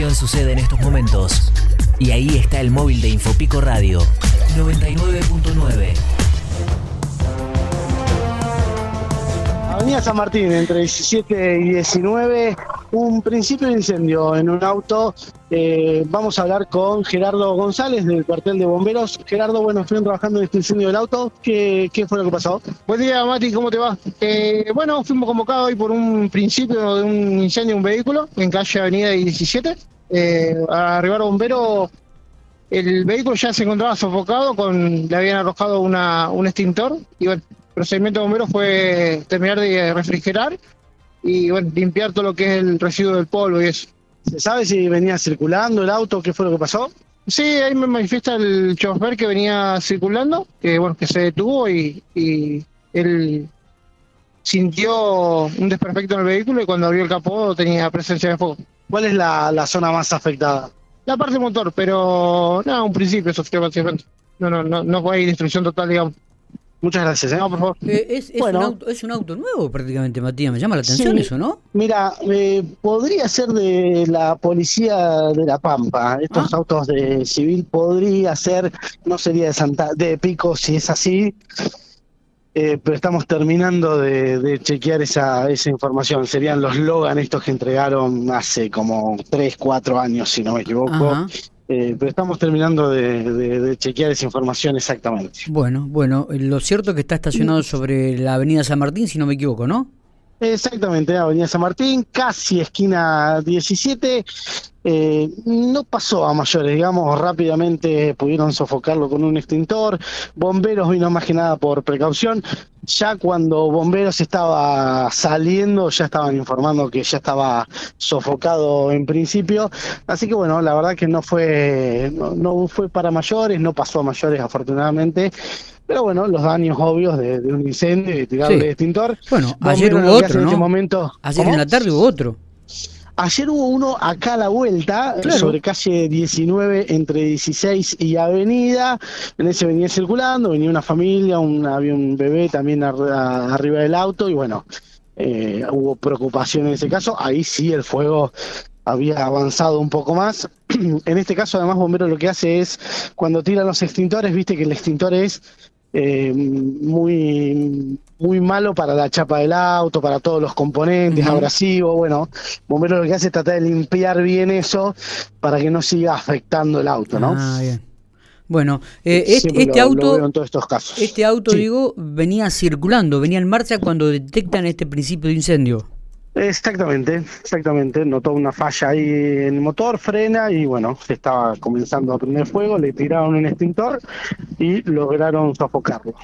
acción sucede en estos momentos. Y ahí está el móvil de Infopico Radio 99.9. Avenida San Martín, entre 17 y 19, un principio de incendio en un auto. Eh, vamos a hablar con Gerardo González del cuartel de bomberos. Gerardo, bueno, estuvieron trabajando en este incendio del auto. ¿Qué, qué fue lo que pasó? Buen día, Mati, ¿cómo te va? Eh, bueno, fuimos convocados hoy por un principio de un incendio de un vehículo en calle Avenida 17. Eh, a arribar bomberos, el vehículo ya se encontraba sofocado, con le habían arrojado una, un extintor y bueno, el procedimiento de bomberos fue terminar de refrigerar y bueno, limpiar todo lo que es el residuo del polvo y eso. ¿Se sabe si venía circulando el auto? ¿Qué fue lo que pasó? Sí, ahí me manifiesta el chofer que venía circulando, que bueno, que se detuvo y, y él sintió un desperfecto en el vehículo y cuando abrió el capó tenía presencia de fuego. ¿Cuál es la, la zona más afectada? La parte motor, pero no, un principio eso fue básicamente. No, no, no, no fue destrucción total, digamos. Muchas gracias. ¿eh? No, por favor. Eh, es, es Bueno. un auto, es un auto nuevo prácticamente, Matías. Me llama la atención Sí. eso, ¿no? Mira, eh, podría ser de la policía de La Pampa. Estos Ah. autos de civil podría ser, no sería de Santa, de Pico si es así. Eh, pero estamos terminando de, de chequear esa, esa información. Serían los Logan estos que entregaron hace como 3, 4 años, si no me equivoco. Eh, pero estamos terminando de, de- de chequear esa información exactamente. Bueno, bueno, lo cierto es que está estacionado sobre la avenida San Martín, si no me equivoco, ¿no? Exactamente, Avenida San Martín, casi esquina 17. Eh, no pasó a mayores, digamos, rápidamente pudieron sofocarlo con un extintor. Bomberos vino más que nada por precaución. Ya cuando Bomberos estaba saliendo, ya estaban informando que ya estaba sofocado en principio. Así que bueno, la verdad que no fue, no, no fue para mayores, no pasó a mayores afortunadamente. Pero bueno, los daños obvios de, de un incendio y tirarle Sí. extintor. Bueno, ayer hubo otro, ¿no? momento. Ayer ¿Cómo? en la tarde hubo otro. Ayer hubo uno acá a la vuelta, Claro. sobre calle 19, entre 16 y Avenida. En ese venía circulando, venía una familia, un, había un bebé también a- arriba del auto y bueno, eh, hubo preocupación en ese caso. Ahí sí el fuego había avanzado un poco más. en este caso, además, Bombero lo que hace es, cuando tiran los extintores, viste que el extintor es eh, muy, muy malo para la chapa del auto, para todos los componentes, Ujú. abrasivo. Bueno, Bombero lo que hace es tratar de limpiar bien eso para que no siga afectando el auto, ¿no? Ah, bien. Bueno, eh, este, este lo- lo auto, en todos estos casos. este auto, Sí. digo, venía circulando, venía en marcha cuando detectan este principio de incendio. Exactamente, exactamente. Notó una falla ahí en el motor, frena y bueno, se estaba comenzando a prender fuego, le tiraron un extintor y lograron sofocarlo.